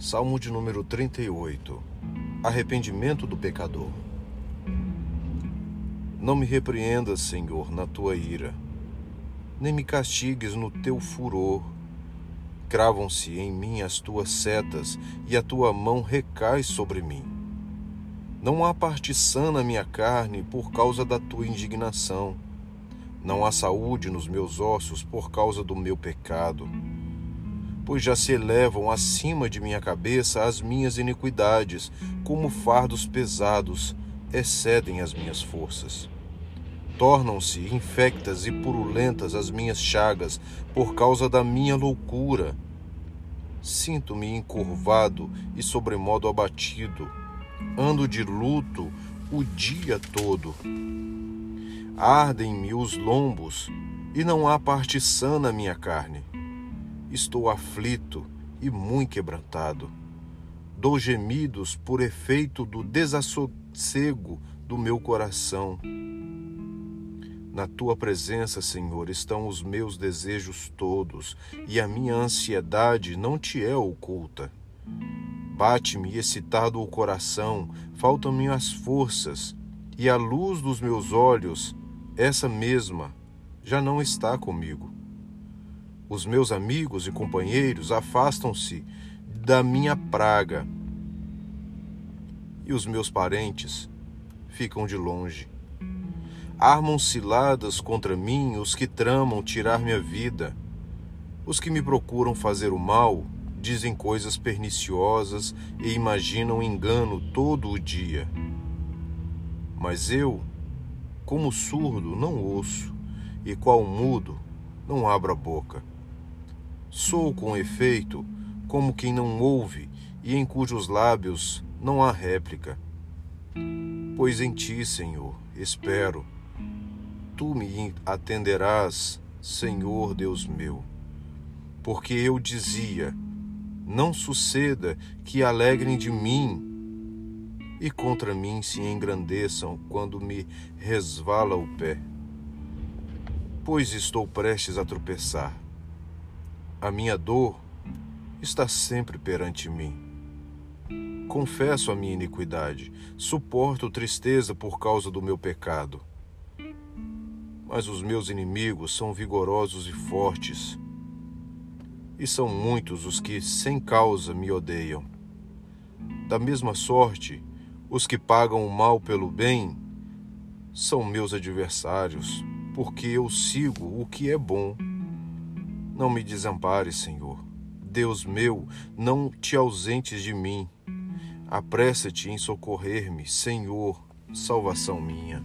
Salmo de número 38 Arrependimento do pecador. Não me repreendas, Senhor, na tua ira, nem me castigues no teu furor. Cravam-se em mim as tuas setas e a tua mão recai sobre mim. Não há parte sã na minha carne por causa da tua indignação. Não há saúde nos meus ossos por causa do meu pecado pois já se elevam acima de minha cabeça as minhas iniquidades, como fardos pesados excedem as minhas forças. Tornam-se infectas e purulentas as minhas chagas por causa da minha loucura. Sinto-me encurvado e sobremodo abatido. Ando de luto o dia todo. Ardem-me os lombos e não há parte sã na minha carne estou aflito e muito quebrantado. Dou gemidos por efeito do desassossego do meu coração. Na tua presença, Senhor, estão os meus desejos todos, e a minha ansiedade não te é oculta. Bate-me excitado o coração, faltam-me as forças, e a luz dos meus olhos, essa mesma, já não está comigo. Os meus amigos e companheiros afastam-se da minha praga, e os meus parentes ficam de longe. Armam ciladas contra mim os que tramam tirar minha vida. Os que me procuram fazer o mal dizem coisas perniciosas e imaginam engano todo o dia. Mas eu, como surdo, não ouço, e qual mudo, não abro a boca. Sou com efeito como quem não ouve e em cujos lábios não há réplica. Pois em ti, Senhor, espero. Tu me atenderás, Senhor Deus meu. Porque eu dizia: Não suceda que alegrem de mim e contra mim se engrandeçam quando me resvala o pé. Pois estou prestes a tropeçar a minha dor está sempre perante mim. Confesso a minha iniquidade, suporto tristeza por causa do meu pecado. Mas os meus inimigos são vigorosos e fortes, e são muitos os que sem causa me odeiam. Da mesma sorte, os que pagam o mal pelo bem são meus adversários, porque eu sigo o que é bom não me desampares, Senhor. Deus meu, não te ausentes de mim. Apressa-te em socorrer-me, Senhor, salvação minha.